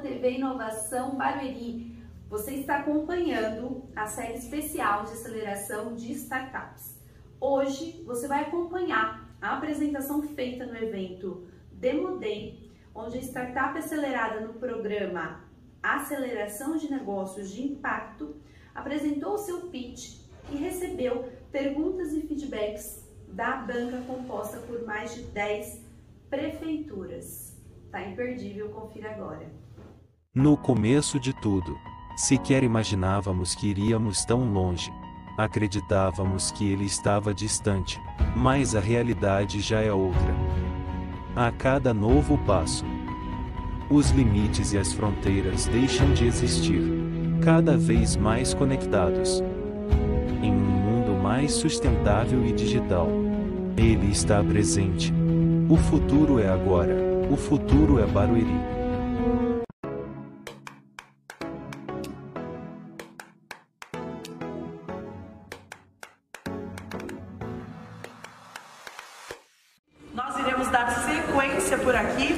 TV Inovação Barueri. Você está acompanhando a série especial de aceleração de startups. Hoje você vai acompanhar a apresentação feita no evento Demo Day, onde a startup acelerada no programa Aceleração de Negócios de Impacto apresentou o seu pitch e recebeu perguntas e feedbacks da banca composta por mais de 10 prefeituras. Tá imperdível, confira agora. No começo de tudo, sequer imaginávamos que iríamos tão longe. Acreditávamos que ele estava distante, mas a realidade já é outra. A cada novo passo, os limites e as fronteiras deixam de existir, cada vez mais conectados. Em um mundo mais sustentável e digital, ele está presente. O futuro é agora. O futuro é Barueri. Nós iremos dar sequência por aqui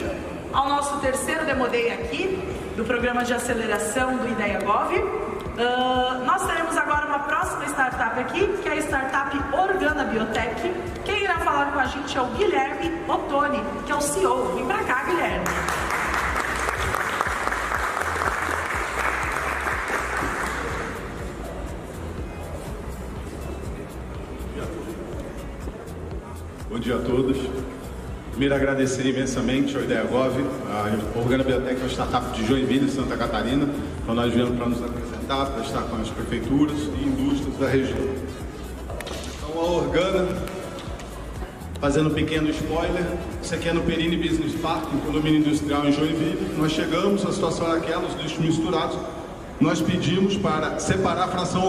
ao nosso terceiro Demodei aqui, do programa de aceleração do Ideia Gov. Uh, nós teremos agora uma próxima startup aqui, que é a startup Organa Biotech. Quem falar com a gente é o Guilherme Ottoni, que é o CEO. Vem pra cá, Guilherme. Bom dia a todos. Primeiro, agradecer imensamente ao Ideia Gov, a Organa Biotech uma startup de Joinville, Santa Catarina. Então, nós viemos para nos apresentar, para estar com as prefeituras e indústrias da região. Então, a Organa, fazendo um pequeno spoiler, isso aqui é no Perini Business Park, um condomínio industrial em Joinville. Nós chegamos, a situação era aquela, os lixos misturados. Nós pedimos para separar a fração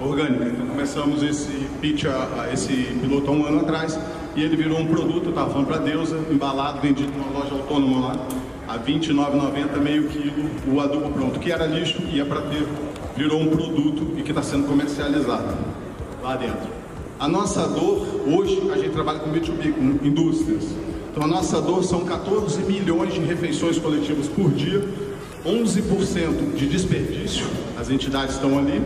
orgânica. Então, começamos esse pitch, esse piloto há um ano atrás e ele virou um produto, estava falando para Deusa, embalado, vendido numa loja autônoma lá, a R$ 29,90 meio quilo o adubo pronto, que era lixo, ia para ter, virou um produto e que está sendo comercializado lá dentro. A nossa dor, hoje a gente trabalha com B2B, com indústrias. Então a nossa dor são 14 milhões de refeições coletivas por dia, 11% de desperdício, as entidades estão ali,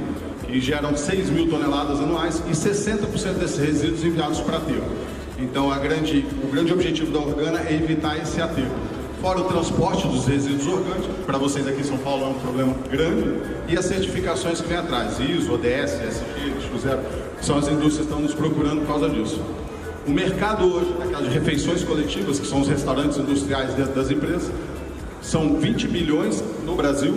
que geram 6 mil toneladas anuais e 60% desses resíduos enviados para aterro. Então, grande, o grande objetivo da Organa é evitar esse aterro. Fora o transporte dos resíduos orgânicos, para vocês aqui em São Paulo é um problema grande, e as certificações que vem atrás, ISO, ODS, SG, Disco Zero, são as indústrias que estão nos procurando por causa disso. O mercado hoje, daquelas refeições coletivas, que são os restaurantes industriais dentro das empresas, são 20 bilhões no Brasil,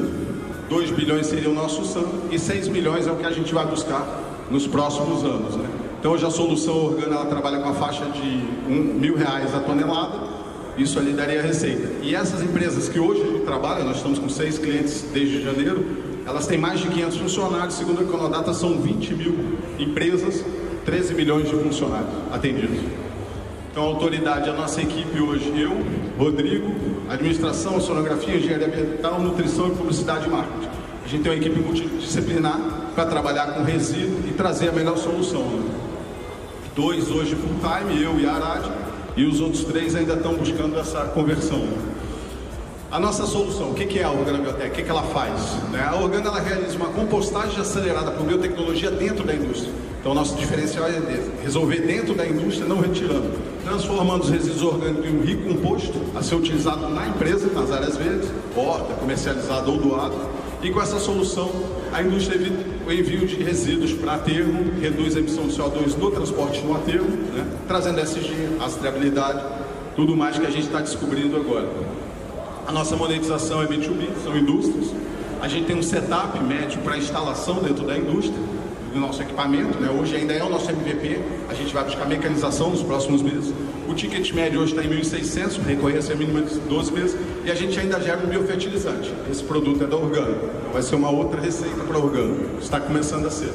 2 bilhões seria o nosso SAM, e 6 milhões é o que a gente vai buscar nos próximos anos. Né? Então hoje a solução orgânica trabalha com a faixa de um, mil reais a tonelada, isso ali daria receita. E essas empresas que hoje a gente trabalha, nós estamos com seis clientes desde janeiro, elas têm mais de 500 funcionários, segundo a Econodata são 20 mil empresas, 13 milhões de funcionários atendidos. Então a autoridade, a nossa equipe hoje, eu, Rodrigo, administração, sonografia, engenharia ambiental, nutrição e publicidade e marketing. A gente tem uma equipe multidisciplinar para trabalhar com resíduo e trazer a melhor solução. Né? dois hoje full time, eu e a Arad, e os outros três ainda estão buscando essa conversão. A nossa solução, o que é a Organa Biotech? O que ela faz? Né? A Organa ela realiza uma compostagem acelerada por biotecnologia dentro da indústria. Então, nosso diferencial é resolver dentro da indústria, não retirando, transformando os resíduos orgânicos em um rico composto a ser utilizado na empresa, nas áreas verdes, horta, comercializado ou doado. E com essa solução, a indústria evita o envio de resíduos para aterro, reduz a emissão de CO2 no transporte no aterro, né? trazendo SG, rastreabilidade, tudo mais que a gente está descobrindo agora. A nossa monetização é B2B, são indústrias. A gente tem um setup médio para instalação dentro da indústria do nosso equipamento, né? hoje ainda é o nosso MVP, a gente vai buscar mecanização nos próximos meses. O ticket médio hoje está em 1.600, recorrência mínima de 12 meses, e a gente ainda gera um biofertilizante. Esse produto é da Organo, vai ser uma outra receita para Organo, está começando a ser.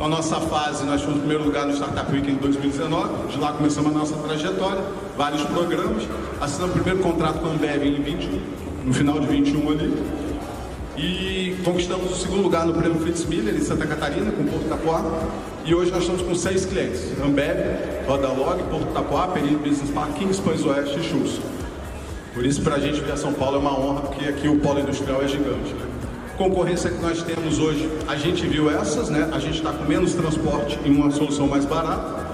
A nossa fase, nós fomos em primeiro lugar no Startup Week em 2019, de lá começamos a nossa trajetória, vários programas, assinamos o primeiro contrato com a Ambev em 21, no final de 21 ali, e conquistamos o segundo lugar no Prêmio Fritz Miller, em Santa Catarina, com Porto Tapoá. E hoje nós estamos com seis clientes: Ambev, Rodalog, Porto Tapoá, Perini Business Park, Kings Pães Oeste e Chus. Por isso, para a gente vir a São Paulo é uma honra, porque aqui o polo industrial é gigante. Né? Concorrência que nós temos hoje, a gente viu essas, né? A gente está com menos transporte e uma solução mais barata.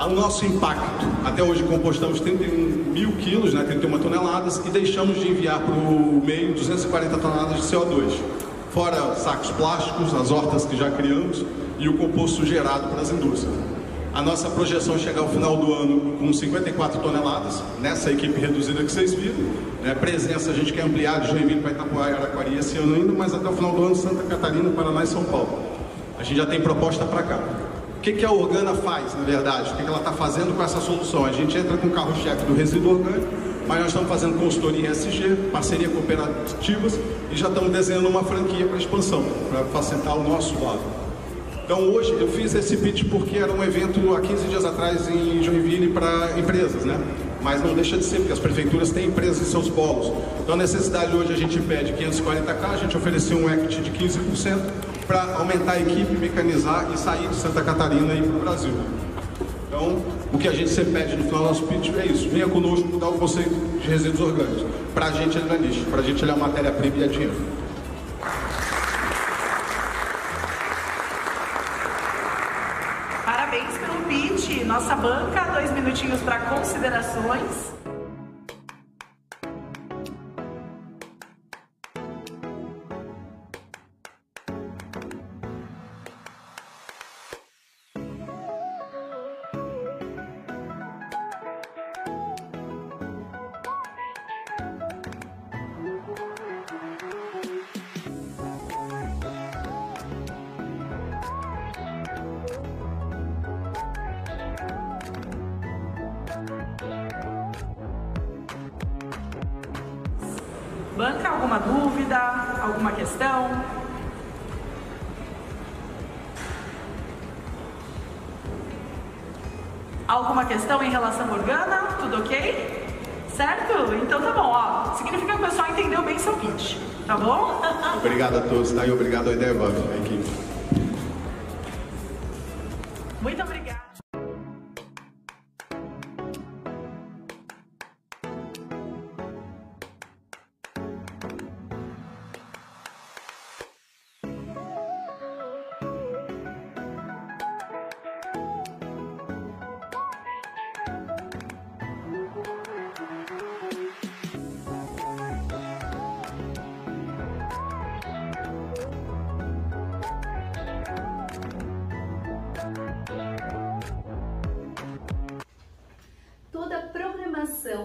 O nosso impacto, até hoje compostamos 31 mil quilos, né, 31 toneladas, e deixamos de enviar para o meio 240 toneladas de CO2. Fora sacos plásticos, as hortas que já criamos e o composto gerado para as indústrias. A nossa projeção é chegar ao final do ano com 54 toneladas, nessa equipe reduzida que vocês viram. Né? Presença a gente quer ampliar de Joinville para Itapuá e Araquari esse ano ainda, mas até o final do ano Santa Catarina, Paraná e São Paulo. A gente já tem proposta para cá. O que, que a Organa faz, na verdade? O que, que ela está fazendo com essa solução? A gente entra com o carro-chefe do resíduo orgânico, mas nós estamos fazendo consultoria em SG, parceria cooperativas e já estamos desenhando uma franquia para expansão, para facilitar o nosso lado. Então hoje eu fiz esse pitch porque era um evento há 15 dias atrás em Joinville para empresas, né? Mas não deixa de ser, porque as prefeituras têm empresas em seus polos. Então a necessidade hoje a gente pede 540k, a gente ofereceu um equity de 15% para aumentar a equipe, mecanizar e sair de Santa Catarina e ir para o Brasil. Então, o que a gente sempre pede no final do nosso pitch é isso: venha conosco mudar o conceito de resíduos orgânicos. Para a gente ele não é lixo, para a gente ele é matéria-prima e é dinheiro. nossa banca, dois minutinhos para considerações. Banca, alguma dúvida? Alguma questão? Alguma questão em relação à Organa? Tudo ok? Certo? Então tá bom, ó. Significa que o pessoal entendeu bem seu pitch, tá bom? Obrigado a todos, tá? E obrigado à ideia, a equipe.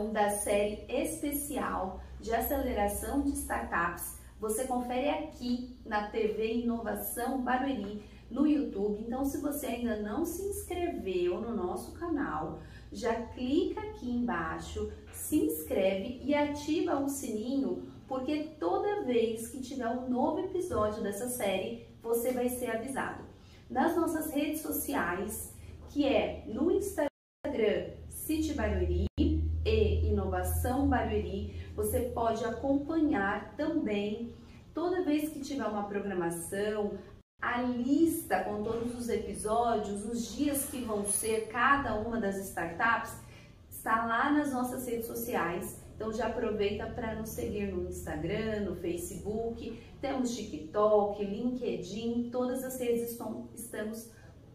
Então, da série especial de aceleração de startups. Você confere aqui na TV Inovação Barueri no YouTube. Então, se você ainda não se inscreveu no nosso canal, já clica aqui embaixo, se inscreve e ativa o sininho, porque toda vez que tiver um novo episódio dessa série, você vai ser avisado. Nas nossas redes sociais, que é no Instagram City Barueri, e Inovação Barueri, você pode acompanhar também toda vez que tiver uma programação, a lista com todos os episódios, os dias que vão ser cada uma das startups, está lá nas nossas redes sociais. Então já aproveita para nos seguir no Instagram, no Facebook, temos TikTok, LinkedIn, todas as redes estão, estamos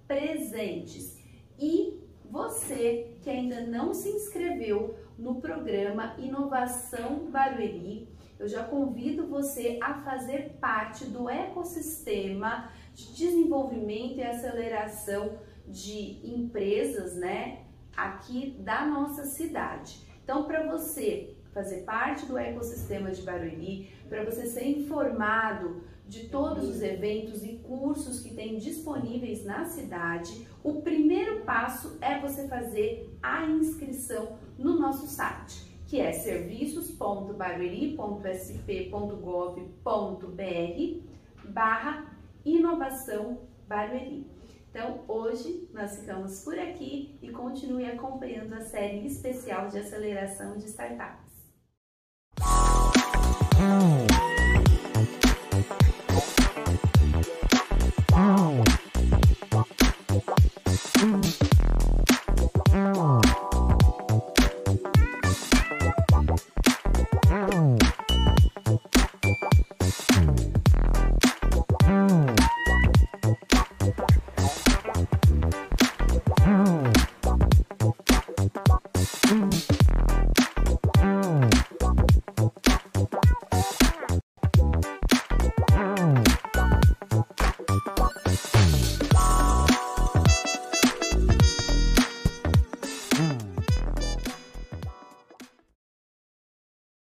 presentes. E você que ainda não se inscreveu no programa Inovação Barueri, eu já convido você a fazer parte do ecossistema de desenvolvimento e aceleração de empresas, né, aqui da nossa cidade. Então, para você fazer parte do ecossistema de Barueri, para você ser informado de todos os eventos e cursos que tem disponíveis na cidade, o primeiro passo é você fazer a inscrição no nosso site, que é serviços.barueri.sp.gov.br barra inovação Barueri. Então, hoje nós ficamos por aqui e continue acompanhando a série especial de aceleração de startups.